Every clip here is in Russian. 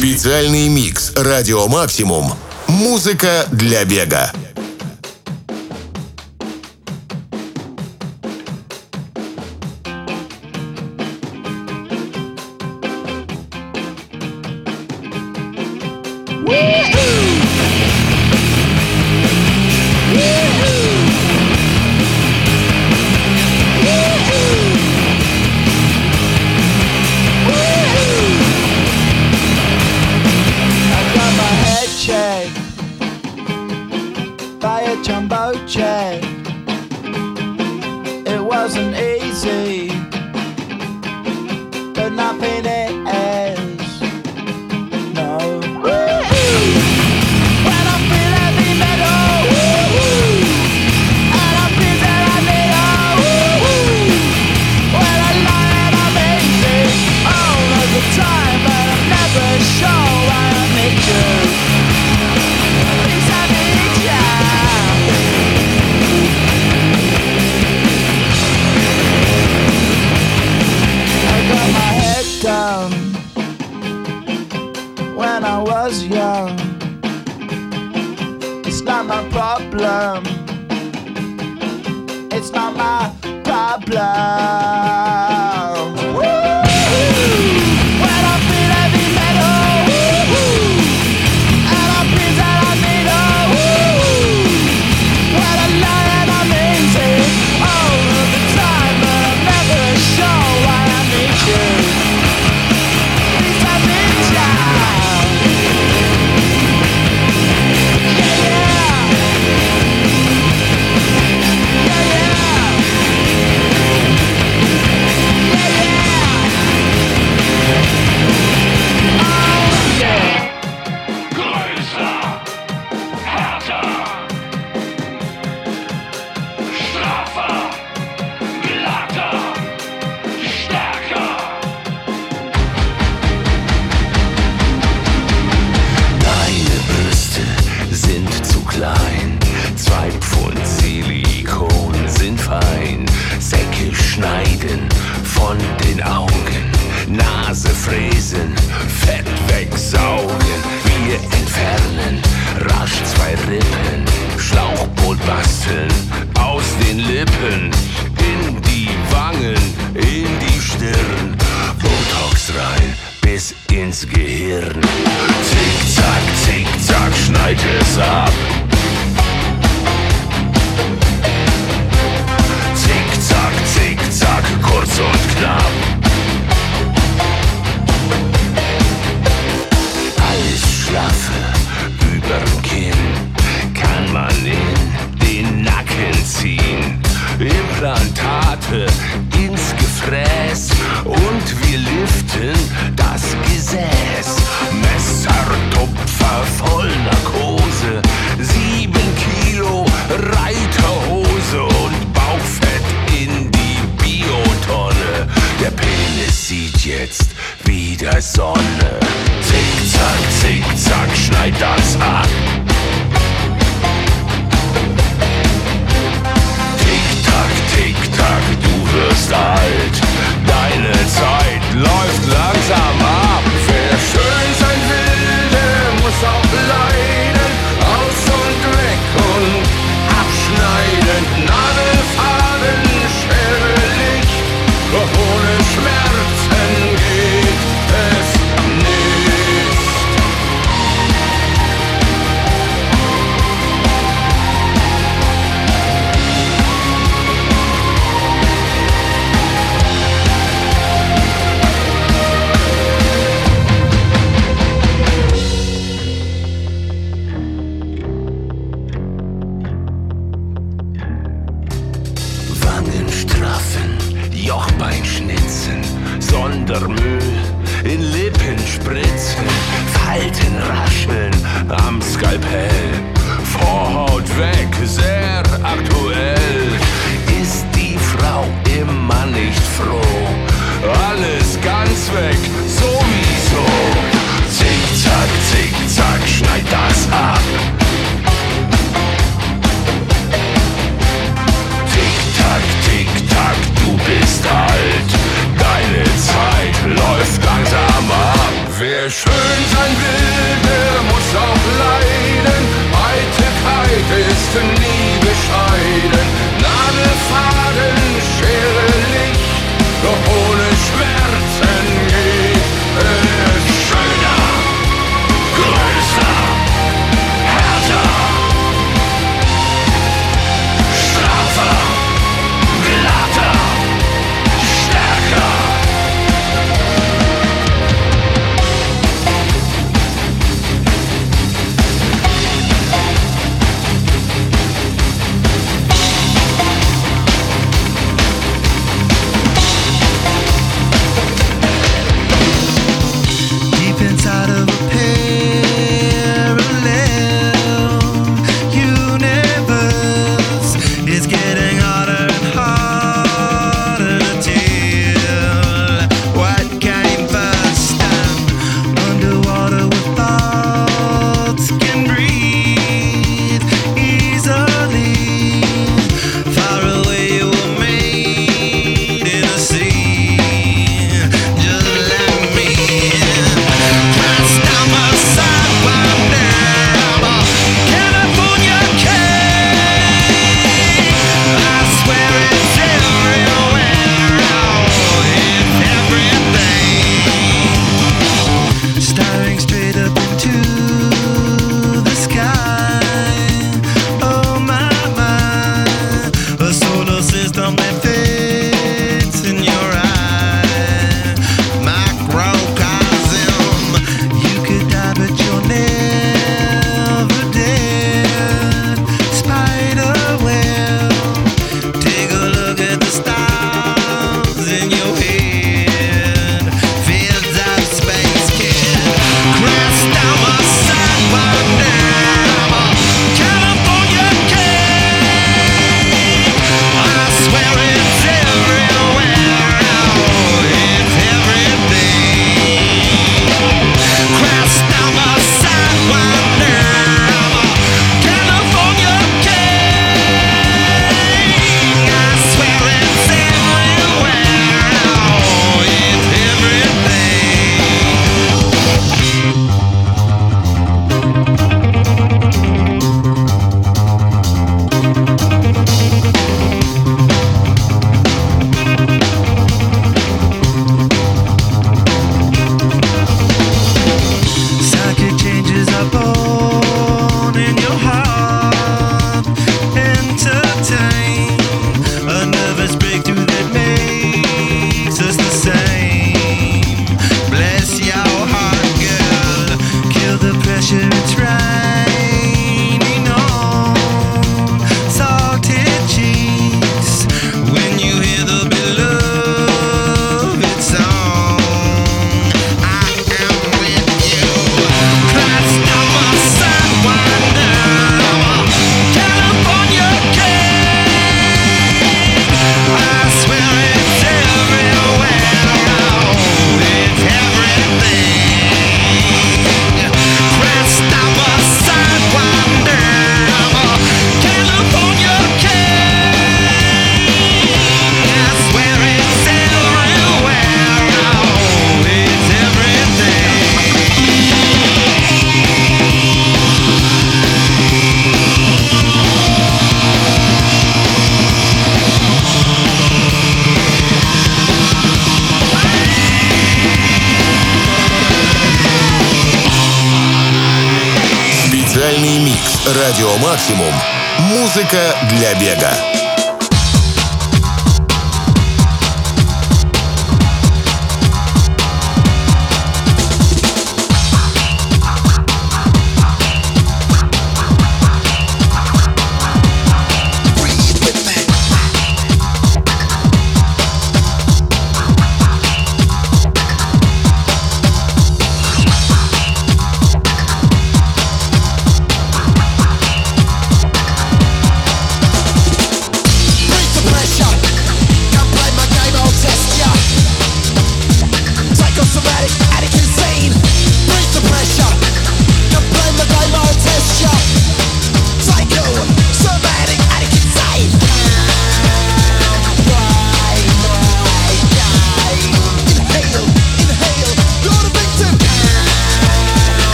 Специальный микс «Радио Максимум». Музыка для бега.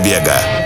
Музыка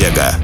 Радио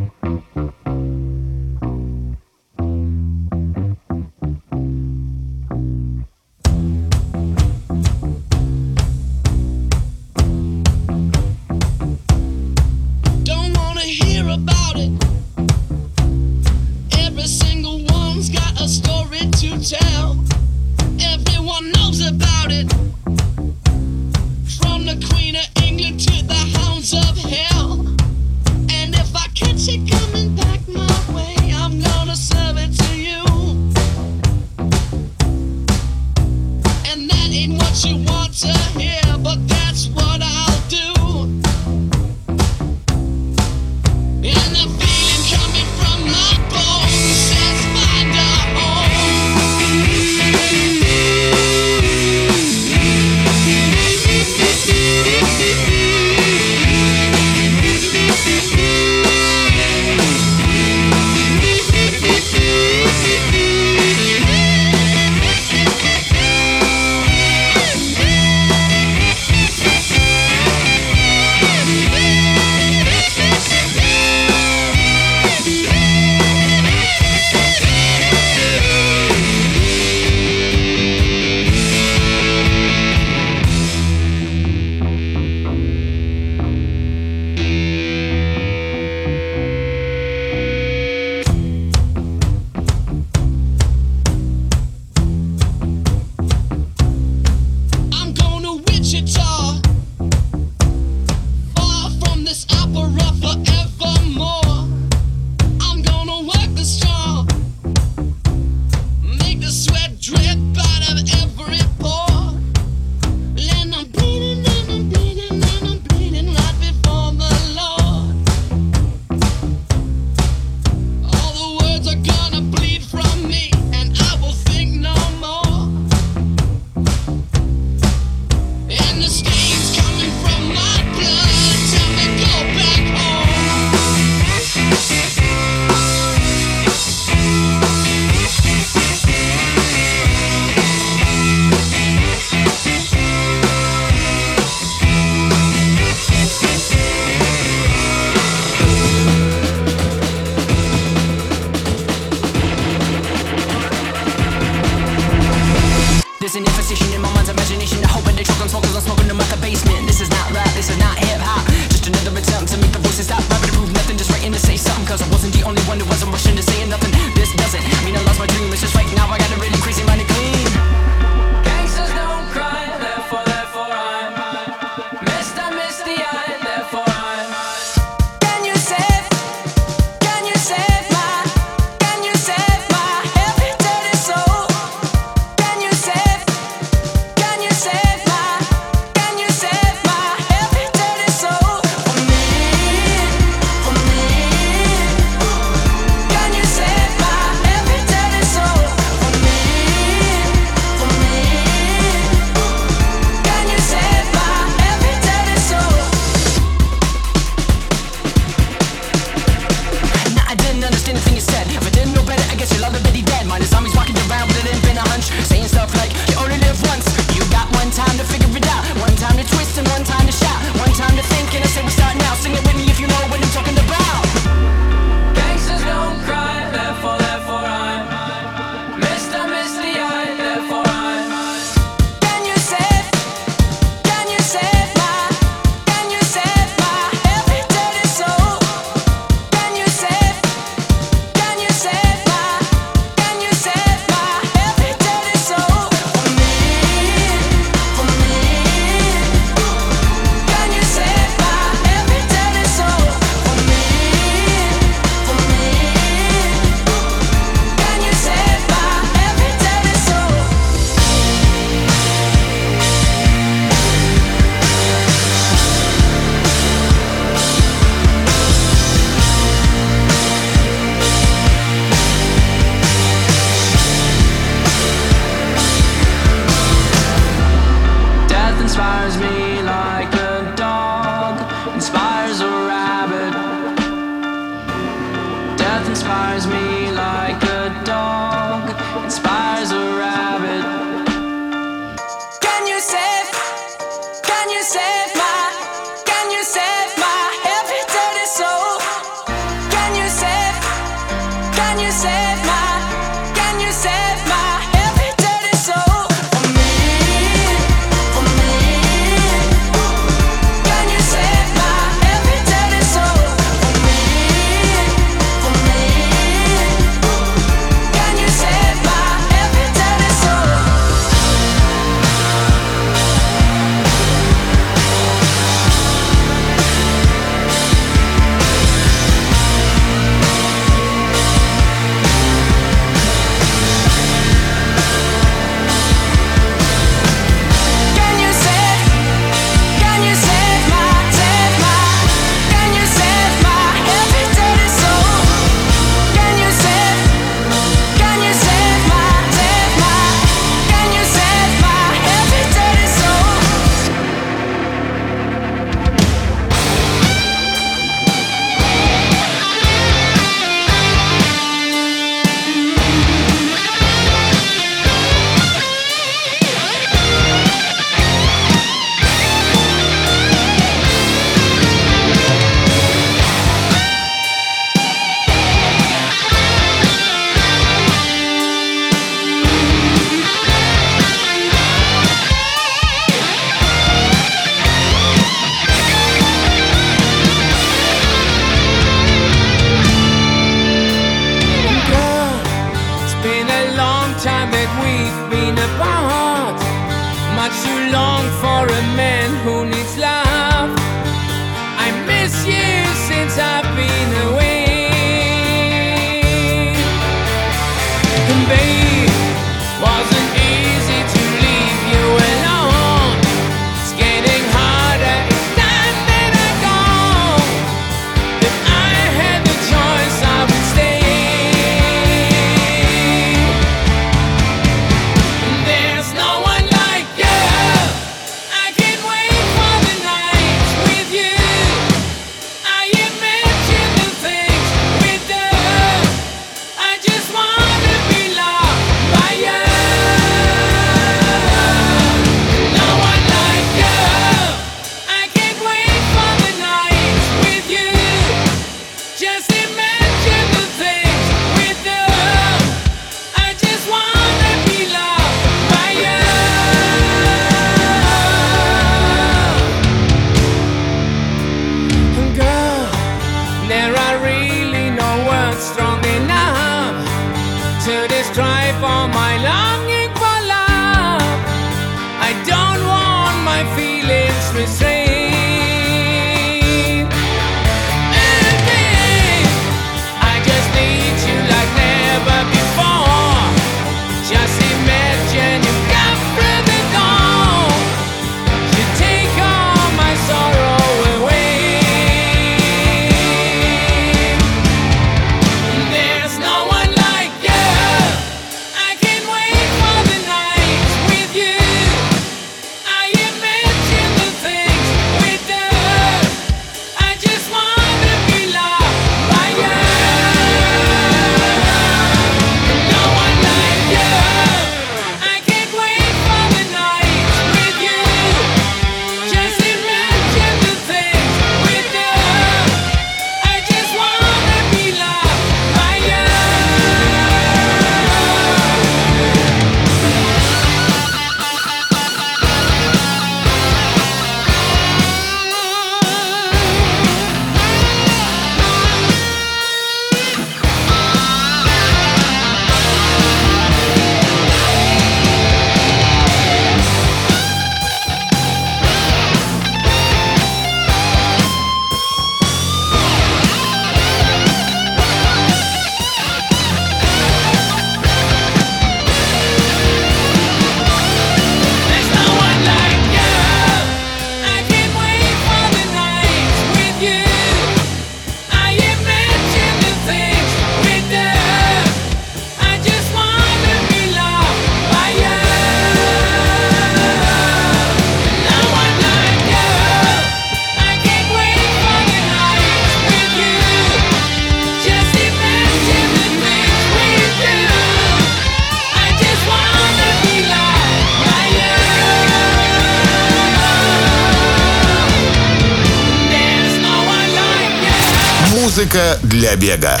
Музыка для бега.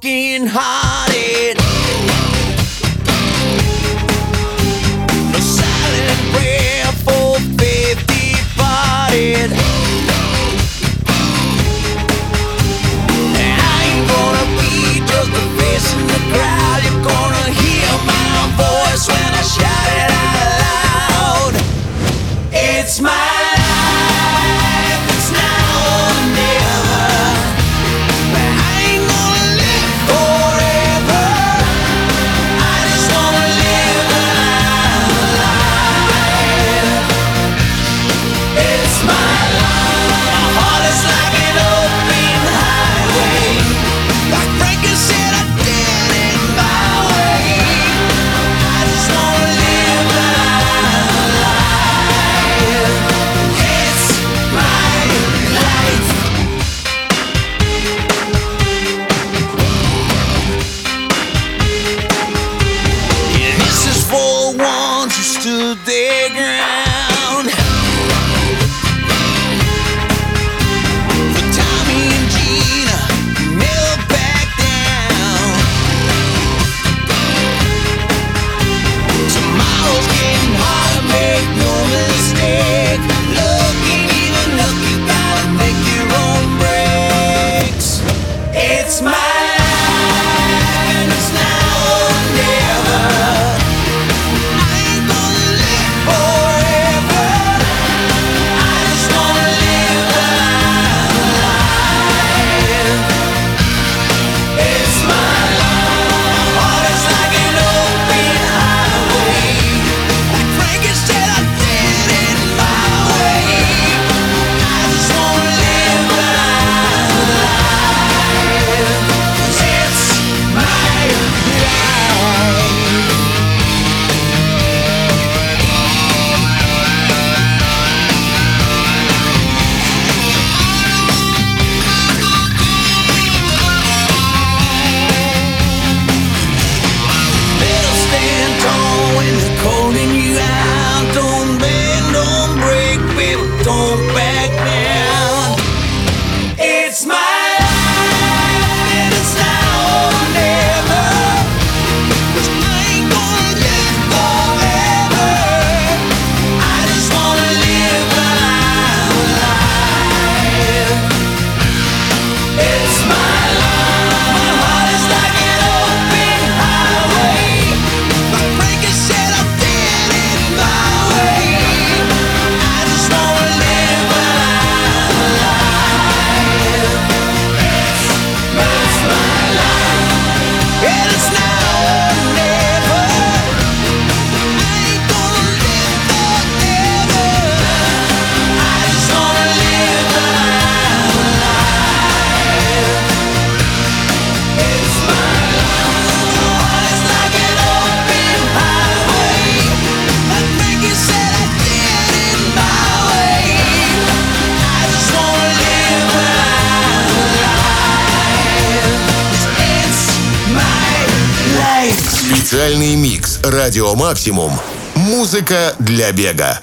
walking hot. «Радио Максимум». Музыка для бега.